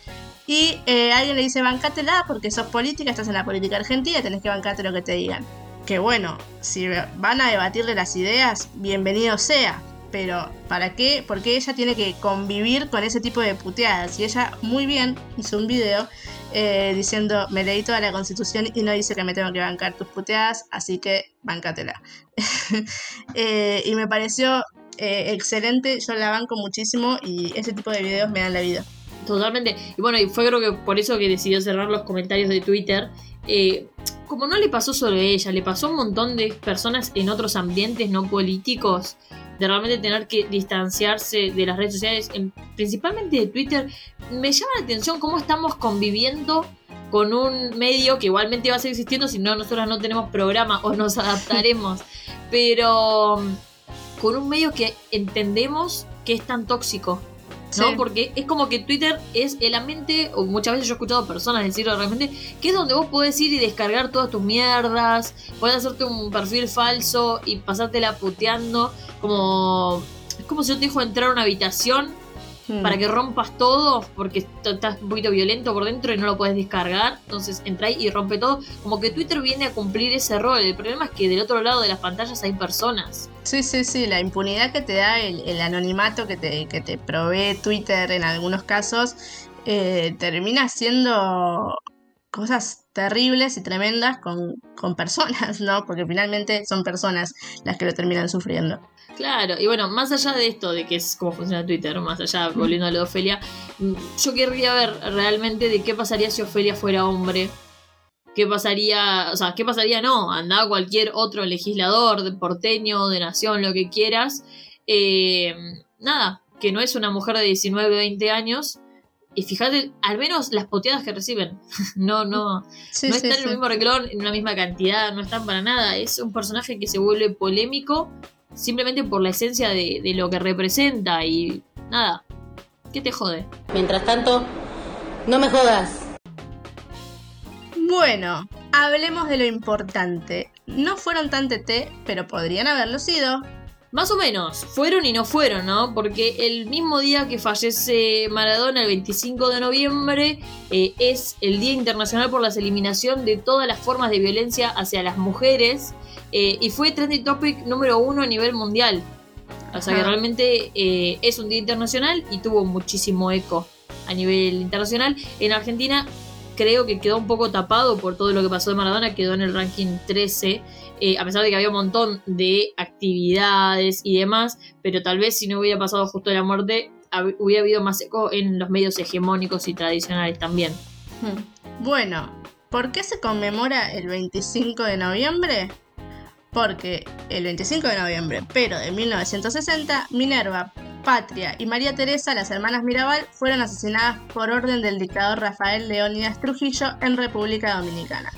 Y eh, alguien le dice, bancátela porque sos política, estás en la política argentina, tenés que bancarte lo que te digan. Que bueno, si van a debatirle las ideas, bienvenido sea pero ¿para qué? Porque ella tiene que convivir con ese tipo de puteadas. Y ella muy bien hizo un video eh, diciendo, me leí toda la constitución y no dice que me tengo que bancar tus puteadas, así que bancatela. (laughs) Eh, y me pareció eh, excelente, yo la banco muchísimo y ese tipo de videos me dan la vida.
Totalmente. Y bueno, y fue creo que por eso que decidió cerrar los comentarios de Twitter. Como no le pasó solo a ella, le pasó a un montón de personas en otros ambientes no políticos de realmente tener que distanciarse de las redes sociales, en- principalmente de Twitter. Me llama la atención cómo estamos conviviendo con un medio que igualmente va a seguir existiendo, si no, nosotros no tenemos programa o nos (laughs) adaptaremos. Pero mm, con un medio que entendemos que es tan tóxico. ¿No?
Sí.
Porque es como que Twitter es el ambiente, o muchas veces yo he escuchado personas decirlo realmente, que es donde vos podés ir y descargar todas tus mierdas, podés hacerte un perfil falso y pasártela puteando, como... Es como si yo te dejo entrar a una habitación
Hmm.
para que rompas todo, porque estás un poquito violento por dentro y no lo puedes descargar, entonces entra ahí y rompe todo. Como que Twitter viene a cumplir ese rol. El problema es que del otro lado de las pantallas hay personas.
Sí, sí, sí, la impunidad que te da el, el anonimato que te, que te provee Twitter en algunos casos eh, termina siendo cosas terribles y tremendas con, con personas, ¿no? Porque finalmente son personas las que lo terminan sufriendo.
Claro, y bueno, más allá de esto, de que es cómo funciona Twitter, más allá, volviendo a lo de Ofelia, yo querría ver realmente de qué pasaría si Ofelia fuera hombre. ¿Qué pasaría? O sea, ¿qué pasaría? No, anda cualquier otro legislador, de porteño, de nación, lo que quieras. Eh, nada, que no es una mujer de 19, 20 años. Y fíjate, al menos las poteadas que reciben. (laughs) no, no,
Sí,
no
sí,
están en el mismo reglón, en una misma cantidad, no están para nada. Es un personaje que se vuelve polémico simplemente por la esencia de, de lo que representa y nada. ¿Qué te jode?
Mientras tanto, no me jodas.
Bueno, hablemos de lo importante. No fueron tan TT, pero podrían haberlo sido.
Más o menos, fueron y no fueron, ¿no? Porque el mismo día que fallece Maradona, el 25 de noviembre, eh, es el Día Internacional por la Eliminación de todas las formas de violencia hacia las mujeres eh, y fue trending topic número uno a nivel mundial. O sea que
Ajá.
realmente eh, es un día internacional y tuvo muchísimo eco a nivel internacional. En Argentina creo que quedó un poco tapado por todo lo que pasó de Maradona, quedó en el ranking 13, eh, a pesar de que había un montón de actividades y demás, pero tal vez si no hubiera pasado justo la muerte, hubiera habido más eco en los medios hegemónicos y tradicionales también.
Hmm. Bueno, ¿por qué se conmemora el 25 de noviembre? Porque el 25 de noviembre, pero de 1960, Minerva, Patria y María Teresa, las hermanas Mirabal, fueron asesinadas por orden del dictador Rafael Leónidas Trujillo en República Dominicana.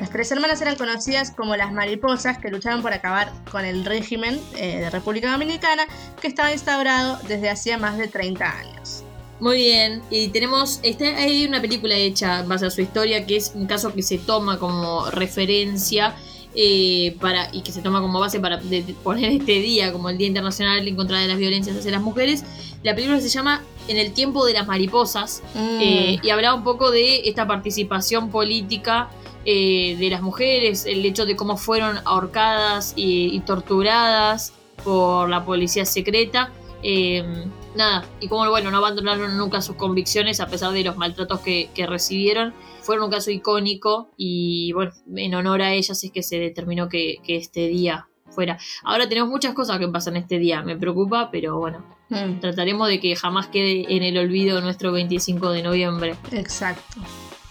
Las tres hermanas eran conocidas como las mariposas que lucharon por acabar con el régimen eh, de República Dominicana que estaba instaurado desde hacía más de 30 años.
Muy bien, y tenemos, está, hay una película hecha en base a su historia que es un caso que se toma como referencia eh, para y que se toma como base para de- de poner este día como el Día Internacional en contra de las violencias hacia las mujeres. La película se llama En el tiempo de las mariposas
Mm.
eh, y hablaba un poco de esta participación política eh, de las mujeres, el hecho de cómo fueron ahorcadas y, y torturadas por la policía secreta. eh, nada, y cómo bueno, no abandonaron nunca sus convicciones a pesar de los maltratos que, que recibieron. Fueron un caso icónico y bueno, en honor a ellas es que se determinó que, que este día fuera. Ahora tenemos muchas cosas que pasan este día, me preocupa, pero bueno,
Mm,
trataremos de que jamás quede en el olvido nuestro 25 de noviembre.
exacto.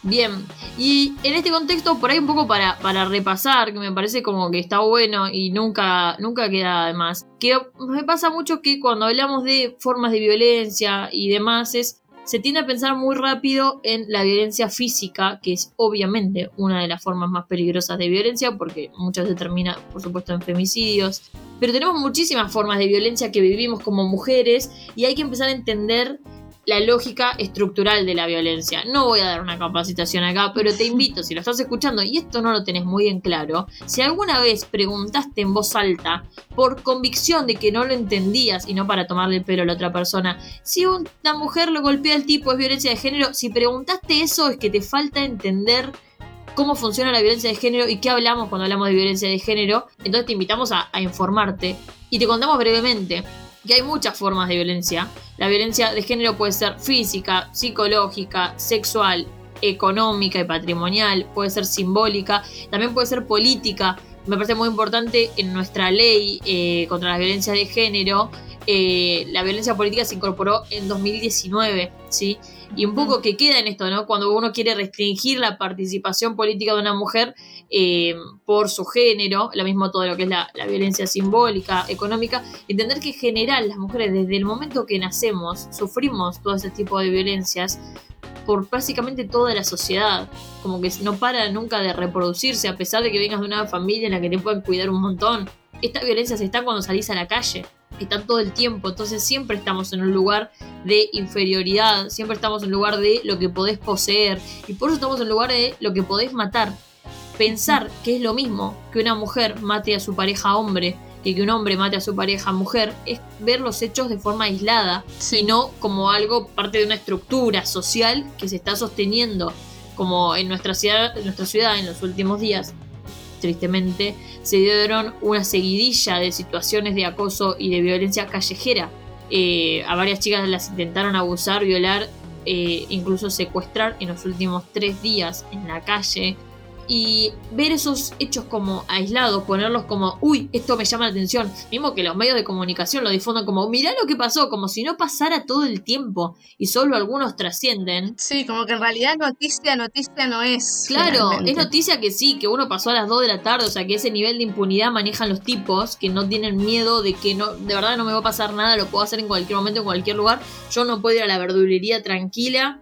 Bien, y en este contexto, por ahí un poco para, para repasar, que me parece como que está bueno y nunca, nunca queda de más, que me pasa mucho que cuando hablamos de formas de violencia y demás, es, se tiende a pensar muy rápido en la violencia física, que es obviamente una de las formas más peligrosas de violencia, porque muchas se termina, por supuesto, en femicidios. Pero tenemos muchísimas formas de violencia que vivimos como mujeres y hay que empezar a entender la lógica estructural de la violencia. No voy a dar una capacitación acá, pero te invito, si lo estás escuchando y esto no lo tenés muy en claro, si alguna vez preguntaste en voz alta por convicción de que no lo entendías y no para tomarle el pelo a la otra persona, si una mujer lo golpea al tipo es violencia de género, si preguntaste eso es que te falta entender cómo funciona la violencia de género y qué hablamos cuando hablamos de violencia de género, entonces te invitamos a, a informarte y te contamos brevemente. Que hay muchas formas de violencia. La violencia de género puede ser física, psicológica, sexual, económica y patrimonial, puede ser simbólica, también puede ser política. Me parece muy importante en nuestra ley eh, contra la violencia de género, eh, la violencia política se incorporó en 2019, ¿sí? Y un poco que queda en esto, ¿no? Cuando uno quiere restringir la participación política de una mujer eh, por su género, lo mismo todo lo que es la, la, violencia simbólica, económica, entender que en general las mujeres desde el momento que nacemos sufrimos todo ese tipo de violencias por básicamente toda la sociedad, como que no para nunca de reproducirse a pesar de que vengas de una familia en la que te pueden cuidar un montón. Esta violencia se está cuando salís a la calle están todo el tiempo, entonces siempre estamos en un lugar de inferioridad, siempre estamos en un lugar de lo que podés poseer y por eso estamos en un lugar de lo que podés matar. Pensar que es lo mismo que una mujer mate a su pareja hombre que que un hombre mate a su pareja mujer es ver los hechos de forma aislada y no como algo parte de una estructura social que se está sosteniendo como en nuestra ciudad, en nuestra ciudad en los últimos días tristemente, se dieron una seguidilla de situaciones de acoso y de violencia callejera. Eh, a varias chicas las intentaron abusar, violar, eh, incluso secuestrar en los últimos tres días en la calle y ver esos hechos como aislados, ponerlos como, uy, esto me llama la atención, mismo que los medios de comunicación lo difundan como, mirá lo que pasó, como si no pasara todo el tiempo y solo algunos trascienden.
Sí, como que en realidad noticia, noticia no es.
Claro, es noticia que sí, que uno pasó a las 2 de la tarde, o sea que ese nivel de impunidad manejan los tipos que no tienen miedo de que no, de verdad no me va a pasar nada, lo puedo hacer en cualquier momento, en cualquier lugar. Yo no puedo ir a la verdulería tranquila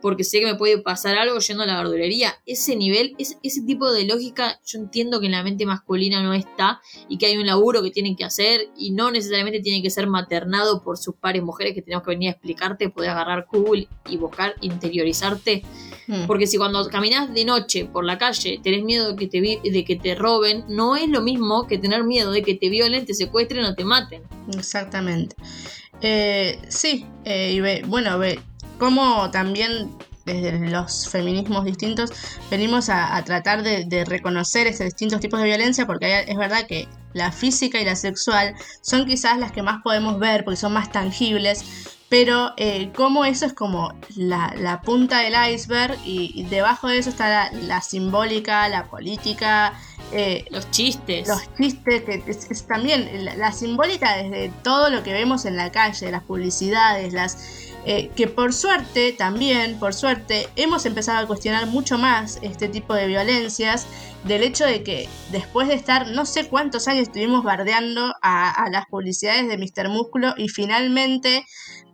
porque sé que me puede pasar algo yendo a la verdulería. Ese nivel, ese tipo de lógica, yo entiendo que en la mente masculina no está y que hay un laburo que tienen que hacer y no necesariamente tiene que ser maternado por sus pares mujeres que tenemos que venir a explicarte, poder agarrar Google y buscar interiorizarte. Hmm. Porque si cuando caminas de noche por la calle tenés miedo de que te, de que te roben, no es lo mismo que tener miedo de que te violen, te secuestren o te maten.
Exactamente. Eh, sí, eh, y ve, bueno, ve, como también desde los feminismos distintos venimos a, tratar de, reconocer esos distintos tipos de violencia porque es verdad que la física y la sexual son quizás las que más podemos ver porque son más tangibles pero eh, como eso es como la, punta del iceberg y, debajo de eso está la, simbólica, la política,
eh, los chistes.
Los chistes, que es, también la, la, simbólica desde todo lo que vemos en la calle, las publicidades, las eh, que por suerte también, por suerte, hemos empezado a cuestionar mucho más este tipo de violencias del hecho de que después de estar no sé cuántos años estuvimos bardeando a, las publicidades de Mr. Músculo y finalmente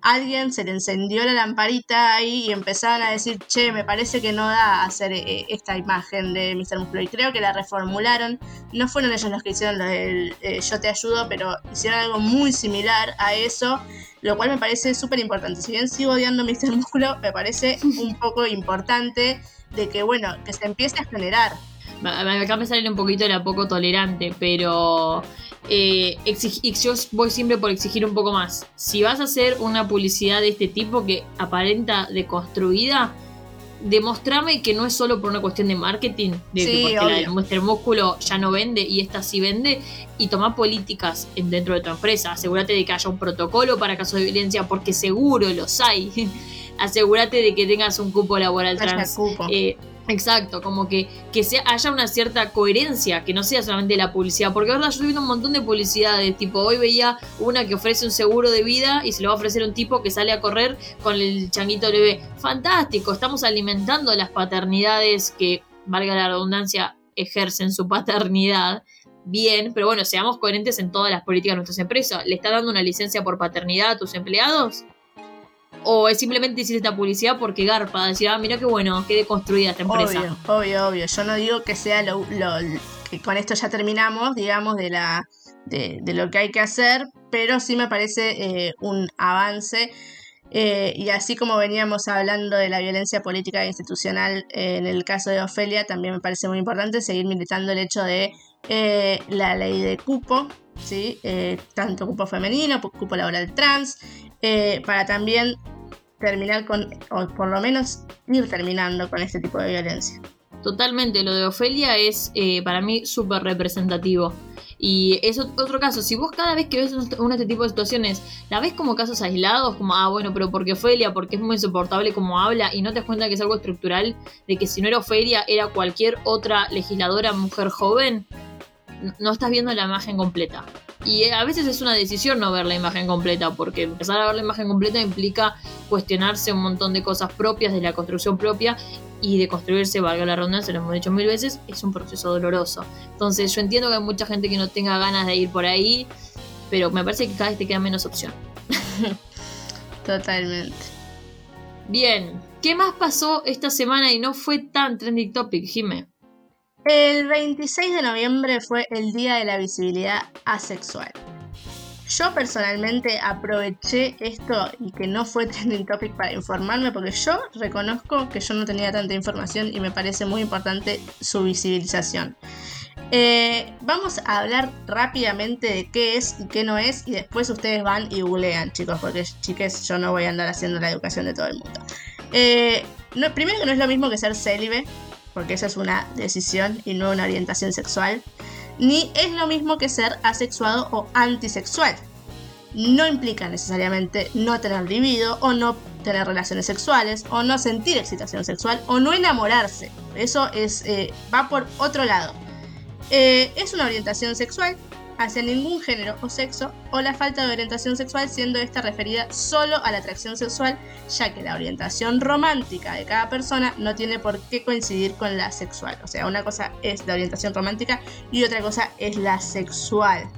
alguien se le encendió la lamparita ahí y empezaron a decir, che, me parece que no da hacer eh, esta imagen de Mr. Músculo y creo que la reformularon, no fueron ellos los que hicieron lo del eh, yo te ayudo, pero hicieron algo muy similar a eso lo cual me parece súper importante. Si bien sigo odiando Mr. Músculo, me parece un poco importante de que, bueno, que se empiece a generar.
Acá me sale un poquito la poco tolerante, pero eh, yo voy siempre por exigir un poco más. Si vas a hacer una publicidad de este tipo que aparenta deconstruida, demostrame que no es solo por una cuestión de marketing, de que porque la músculo ya no vende y esta sí vende, y toma políticas dentro de tu empresa. Asegúrate de que haya un protocolo para casos de violencia, porque seguro los hay. (laughs) Asegúrate de que tengas un cupo laboral trans. Eh, Exacto, como que, que haya una cierta coherencia, que no sea solamente la publicidad. Porque verdad, yo estoy viendo un montón de publicidades. Tipo, hoy veía una que ofrece un seguro de vida y se lo va a ofrecer un tipo que sale a correr con el changuito bebé. Fantástico, estamos alimentando las paternidades que, valga la redundancia, ejercen su paternidad. Bien, pero bueno, seamos coherentes en todas las políticas de nuestras empresas. ¿Le está dando una licencia por paternidad a tus empleados? ¿O es simplemente hiciste esta publicidad porque garpa? Decir, ah, mira qué bueno, qué deconstruida esta empresa.
Obvio, obvio, obvio. Yo no digo que sea lo, que con esto ya terminamos, digamos, de la de, lo que hay que hacer, pero sí me parece eh, un avance. Eh, y así como veníamos hablando de la violencia política e institucional eh, en el caso de Ofelia, también me parece muy importante seguir militando el hecho de la ley de cupo, ¿sí? tanto cupo femenino, cupo laboral trans, para también terminar con, o por lo menos ir terminando con este tipo de violencia.
Totalmente, lo de Ofelia es eh, para mí súper representativo. Y es ot- otro caso. Si vos cada vez que ves un- uno de este tipo de situaciones, la ves como casos aislados, como, ah, bueno, pero porque Ofelia, porque es muy insoportable como habla, y no te das cuenta que es algo estructural, de que si no era Ofelia, era cualquier otra legisladora mujer joven, no estás viendo la imagen completa. Y eh, a veces es una decisión no ver la imagen completa, porque empezar a ver la imagen completa implica cuestionarse un montón de cosas propias de la construcción propia y de construirse, valga la redundancia, lo hemos dicho mil veces, es un proceso doloroso. Entonces yo entiendo que hay mucha gente que no tenga ganas de ir por ahí, pero me parece que cada vez te queda menos opción. (laughs)
Totalmente.
Bien, ¿qué más pasó esta semana y no fue tan trending topic, Jime?
El 26 de noviembre fue el Día de la Visibilidad Asexual. Yo personalmente aproveché esto y que no fue (laughs) trending topic para informarme porque yo reconozco que yo no tenía tanta información y me parece muy importante su visibilización. Eh, vamos a hablar rápidamente de qué es y qué no es y después ustedes van y googlean, chicos, porque chiques, yo no voy a andar haciendo la educación de todo el mundo. Eh, primero que no es lo mismo que ser célibe, porque esa es una decisión y no una orientación sexual, ni es lo mismo que ser asexuado o antisexual. No implica necesariamente no tener libido o no tener relaciones sexuales o no sentir excitación sexual o no enamorarse. Eso es eh, va por otro lado. Eh, es una orientación sexual hacia ningún género o sexo o la falta de orientación sexual siendo esta referida solo a la atracción sexual ya que la orientación romántica de cada persona no tiene por qué coincidir con la sexual. O sea, una cosa es la orientación romántica y otra cosa es la sexual.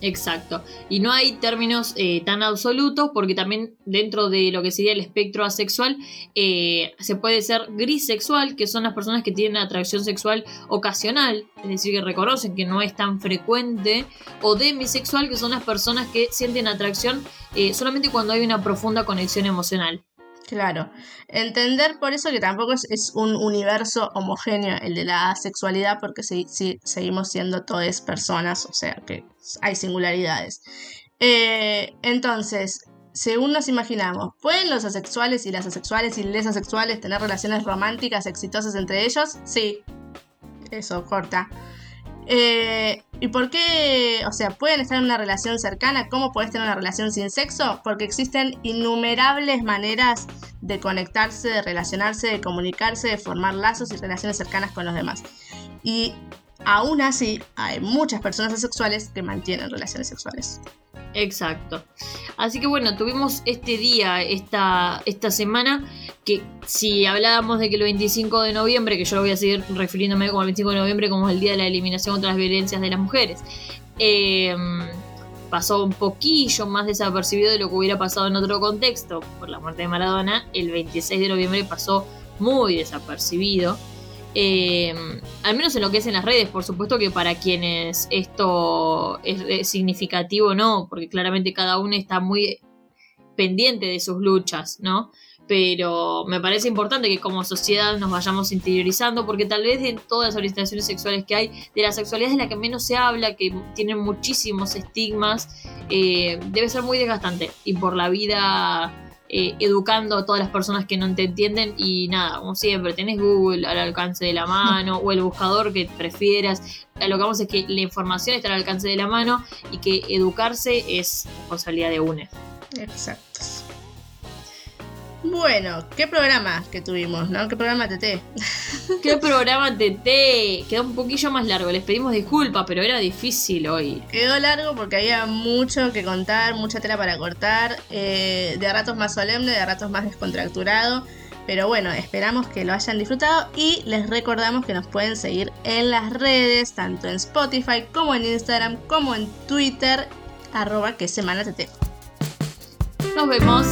Exacto. Y no hay términos eh, tan absolutos porque también dentro de lo que sería el espectro asexual eh, se puede ser grisexual, que son las personas que tienen atracción sexual ocasional, es decir, que reconocen que no es tan frecuente, o demisexual, que son las personas que sienten atracción eh, solamente cuando hay una profunda conexión emocional.
Claro, entender por eso que tampoco es, un universo homogéneo el de la asexualidad, porque sí, seguimos siendo todas personas, o sea que hay singularidades. Eh, entonces, según nos imaginamos, ¿pueden los asexuales y las asexuales y les asexuales tener relaciones románticas exitosas entre ellos? Sí, eso corta. Eh, ¿Y por qué? O sea, ¿pueden estar en una relación cercana? ¿Cómo puedes tener una relación sin sexo? Porque existen innumerables maneras de conectarse, de relacionarse, de comunicarse, de formar lazos y relaciones cercanas con los demás. Y aún así, hay muchas personas asexuales que mantienen relaciones sexuales.
Exacto. Así que bueno, tuvimos este día, esta, esta semana, que si hablábamos de que el 25 de noviembre, que yo voy a seguir refiriéndome como el 25 de noviembre como el Día de la Eliminación contra las Violencias de las Mujeres, eh, pasó un poquillo más desapercibido de lo que hubiera pasado en otro contexto, por la muerte de Maradona, el 26 de noviembre pasó muy desapercibido. Eh, al menos en lo que es en las redes, por supuesto que para quienes esto es, significativo, no, porque claramente cada uno está muy pendiente de sus luchas, ¿no? Pero me parece importante que como sociedad nos vayamos interiorizando, porque tal vez de todas las orientaciones sexuales que hay, de la sexualidad es la que menos se habla, que tiene muchísimos estigmas, eh, debe ser muy desgastante. Y por la vida eh, educando a todas las personas que no te entienden y nada, como siempre, tenés Google al alcance de la (laughs) mano o el buscador que prefieras. Lo que vamos es que la información está al alcance de la mano y que educarse es responsabilidad de UNE.
Exacto. Bueno, ¿qué programa que tuvimos, no? ¿Qué programa TT? (laughs)
¿Qué programa TT? Quedó un poquillo más largo, les pedimos disculpas, pero era difícil hoy.
Quedó largo porque había mucho que contar, mucha tela para cortar, eh, de ratos más solemne, de ratos más descontracturado. Pero bueno, esperamos que lo hayan disfrutado y les recordamos que nos pueden seguir en las redes, tanto en Spotify como en Instagram, como en Twitter, arroba que semana TT.
Nos vemos.